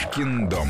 Кошкин дом.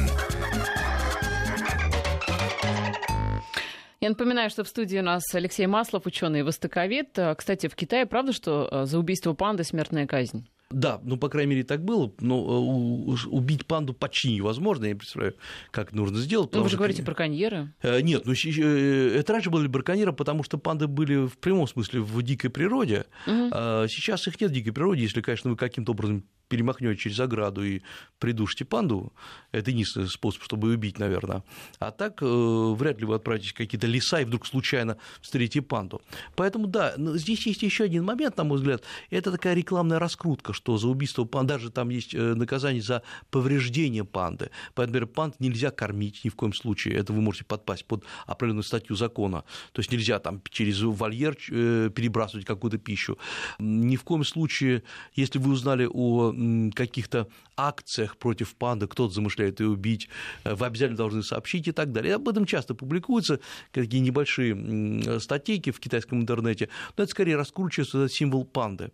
Я напоминаю, что в студии у нас Алексей Маслов, ученый востоковед. Кстати, в Китае правда, что э, за убийство панды смертная казнь? Да, ну, по крайней мере, так было. Но э, убить панду почти невозможно. Я представляю, как нужно сделать. Ну, вы же говорите про коньеры. Э, нет, ну, это раньше были браконьеры, потому что панды были в прямом смысле в дикой природе. Угу. Сейчас их нет в дикой природе, если, конечно, вы каким-то образом перемахнете через ограду и придушите панду, это единственный способ, чтобы убить, наверное. А так э, вряд ли вы отправитесь в какие-то леса и вдруг случайно встретите панду. Поэтому, да, здесь есть еще один момент, на мой взгляд, это такая рекламная раскрутка, что за убийство панды, даже там есть э, наказание за повреждение панды. Поэтому, панд нельзя кормить ни в коем случае, это вы можете подпасть под определенную статью закона. То есть нельзя там через вольер э, перебрасывать какую-то пищу. Ни в коем случае, если вы узнали о каких-то акциях против панды, кто-то замышляет ее убить, э, вы обязательно должны сообщить и так далее. Об этом часто публикуются, какие небольшие статейки в китайском интернете, но это скорее раскручивается символ панды.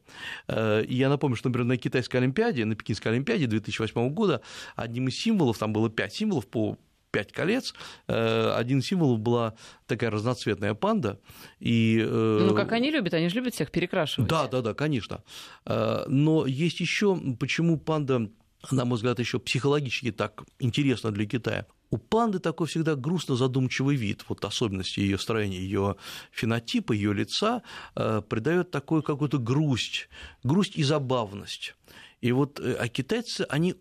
Э, я напомню, что, например, на китайской Олимпиаде, на Пекинской Олимпиаде 2008 года одним из символов, там было пять символов по пять колец. Э, один символ была такая разноцветная панда. И, э, ну, как они любят, они же любят всех перекрашивать. Да, да, да, конечно. Э, но есть еще, почему панда на мой взгляд, еще психологически так интересно для Китая. У панды такой всегда грустно задумчивый вид, вот особенности ее строения, ее фенотипа, ее лица придает такую какую-то грусть, грусть и забавность. И вот, э, а китайцы, они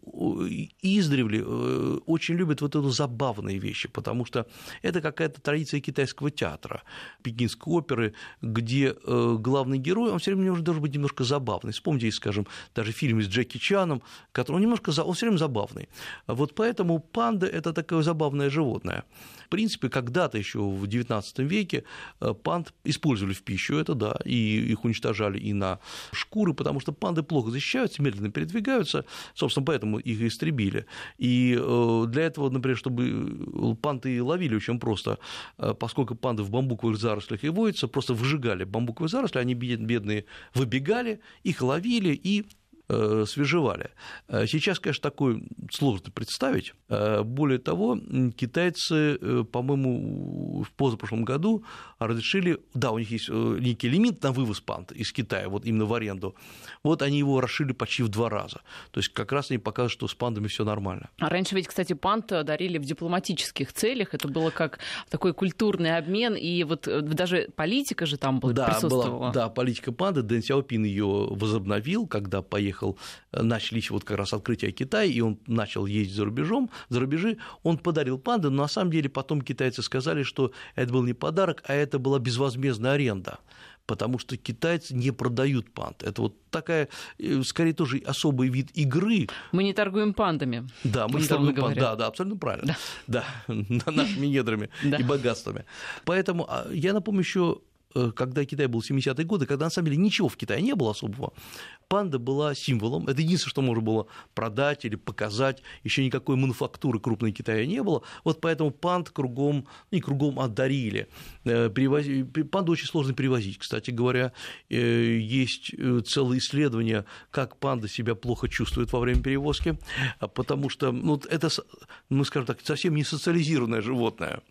издревле э, очень любят вот эту забавные вещи, потому что это какая-то традиция китайского театра, пекинской оперы, где э, главный герой, он все время должен быть немножко забавный. Вспомните, скажем, даже фильм с Джеки Чаном, который он немножко, он все время забавный. Вот поэтому панда – это такое забавное животное. В принципе, когда-то еще в XIX веке панд использовали в пищу, это да, и их уничтожали и на шкуры, потому что панды плохо защищаются, медленно медленно передвигаются, собственно, поэтому их истребили. И э, для этого, например, чтобы панды ловили очень просто, э, поскольку панды в бамбуковых зарослях и водятся, просто выжигали бамбуковые заросли, они бедные выбегали, их ловили и свежевали. Э, сейчас, конечно, такое сложно представить. Э, более того, китайцы, по-моему, в позапрошлом году разрешили, да, у них есть некий лимит на вывоз панд из Китая, вот именно в аренду, вот они его расширили почти в два раза. То есть как раз они показывают, что с пандами все нормально. А раньше ведь, кстати, панд дарили в дипломатических целях, это было как такой культурный обмен, и вот даже политика же там была, да, присутствовала. Была, да, политика панды, Дэн Сяопин ее возобновил, когда поехал приехал, э, начались вот как раз открытие Китая, и он начал ездить за рубежом, за рубежи, он подарил панды, но на самом деле потом китайцы сказали, что это был не подарок, а это была безвозмездная аренда потому что китайцы не продают панд. Это вот такая, э, скорее, тоже особый вид игры. Мы не торгуем пандами. Да, мы не торгуем пандами. Да, да, абсолютно правильно. Да, да нашими недрами и богатствами. Поэтому а, я напомню еще когда Китай был 70-е годы, когда на самом деле ничего в Китае не было особого, панда была символом. Это единственное, что можно было продать или показать. Еще никакой мануфактуры крупной Китая не было. Вот поэтому панд кругом, не кругом отдарили. Э, Перевози... Панду очень сложно перевозить, кстати говоря. Э, есть целые исследования, как панда себя плохо чувствует во время перевозки, потому что ну, это, ну, скажем так, совсем не социализированное животное.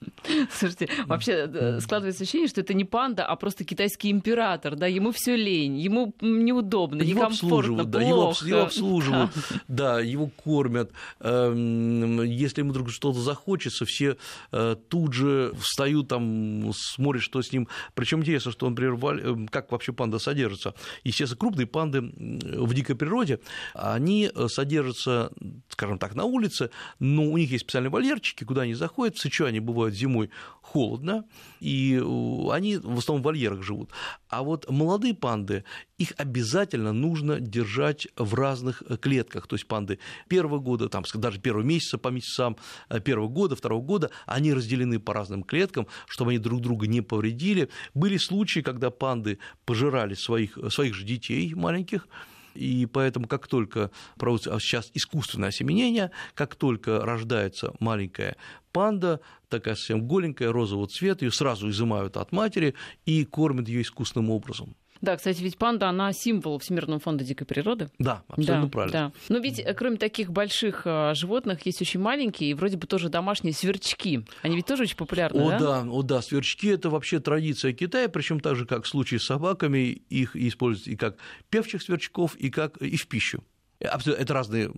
Слушайте, вообще складывается ощущение, что это не панда, а а просто китайский император, да, ему все лень, ему неудобно, его некомфортно, да, плохо. Его, его обслуживают, да. да, его кормят. Эм, если ему вдруг что-то захочется, все э, тут же встают, там, смотрят, что с ним. Причем интересно, что, например, эм, как вообще панда содержится. Естественно, крупные панды в дикой природе, они э, содержатся, скажем так, на улице, но у них есть специальные вольерчики, куда они заходят, в Сычуане бывают зимой холодно, и э, они в основном вольерах живут. А вот молодые панды, их обязательно нужно держать в разных э, клетках. То есть панды первого года, там, даже первого месяца по месяцам э, первого года, второго года, они разделены по разным клеткам, чтобы они друг друга не повредили. Были случаи, когда панды пожирали своих, своих же детей маленьких, и поэтому, как только проводится сейчас искусственное осеменение, как только рождается маленькая панда, такая совсем голенькая, розового цвета, ее сразу изымают от матери и кормят ее искусственным образом. Да, кстати, ведь панда, она символ Всемирного фонда дикой природы. Да, абсолютно да, правильно. Да. Но ведь э, кроме таких больших а, животных есть очень маленькие и вроде бы тоже домашние сверчки. Они ведь тоже очень популярны, о, да? да? О, да, сверчки – это вообще традиция Китая, причем так же, как в случае с собаками, их используют и как певчих сверчков, и как и в пищу. Это разные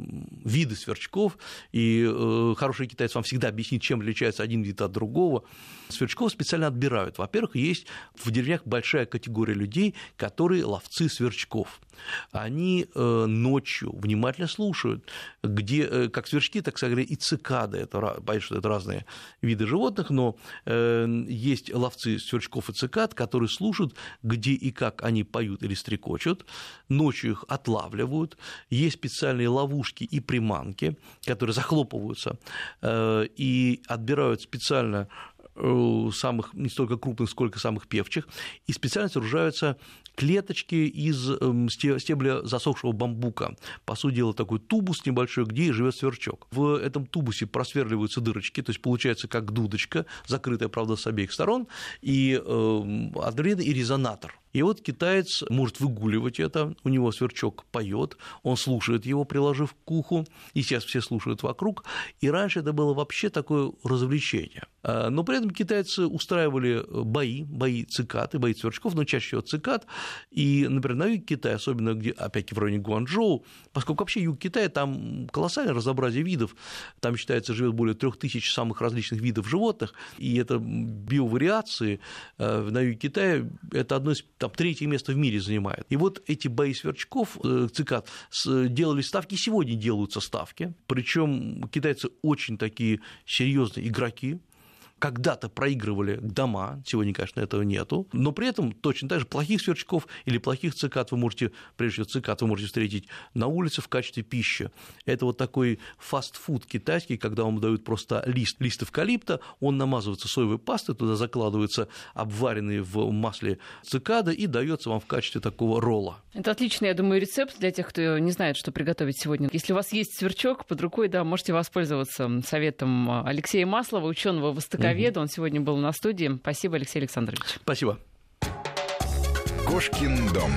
виды сверчков, и э, хороший китаец вам всегда объяснит, чем отличается один вид от другого. Сверчков специально отбирают. Во-первых, есть в деревнях большая категория людей, которые ловцы сверчков. Они э, ночью внимательно слушают, где, э, как сверчки, так сказать, и цикады. Это, понятно, что это разные виды животных, но есть ловцы сверчков и цикад, которые слушают, где и как они поют или стрекочут, ночью их отлавливают. Есть специальные ловушки и приманки, которые захлопываются э, и отбирают специально э, самых не столько крупных, сколько самых певчих, и специально сооружаются клеточки из эм, стебля засохшего бамбука. По сути дела, такой тубус небольшой, где живет сверчок. В этом тубусе просверливаются дырочки, то есть получается как дудочка, закрытая, правда, с обеих сторон, и э, и резонатор – и вот китаец может выгуливать это, у него сверчок поет, он слушает его, приложив к уху, и сейчас все слушают вокруг, и раньше это было вообще такое развлечение. А, но при этом китайцы устраивали бои, бои цикад и бои сверчков, но чаще всего цикад, и, например, на юге Китая, особенно где, опять-таки, в районе Гуанчжоу, поскольку вообще юг Китая, там колоссальное разнообразие видов, там, считается, живет более трех тысяч самых различных видов животных, и это биовариации э, на юге Китая, это одно из там третье место в мире занимает. И вот эти бои сверчков, э, цикад, делали ставки, сегодня делаются ставки, причем китайцы очень такие серьезные игроки, когда-то проигрывали дома, сегодня, конечно, этого нету, но при этом точно так же плохих сверчков или плохих цикад вы можете, прежде всего цикад вы можете встретить на улице в качестве пищи. Это вот такой фастфуд китайский, когда вам дают просто лист, лист эвкалипта, он намазывается соевой пастой, туда закладывается обваренные в масле цикады и дается вам в качестве такого ролла. Это отличный, я думаю, рецепт для тех, кто не знает, что приготовить сегодня. Если у вас есть сверчок под рукой, да, можете воспользоваться советом Алексея Маслова, ученого востока востоковеда. Он сегодня был на студии. Спасибо, Алексей Александрович. Спасибо. Кошкин дом.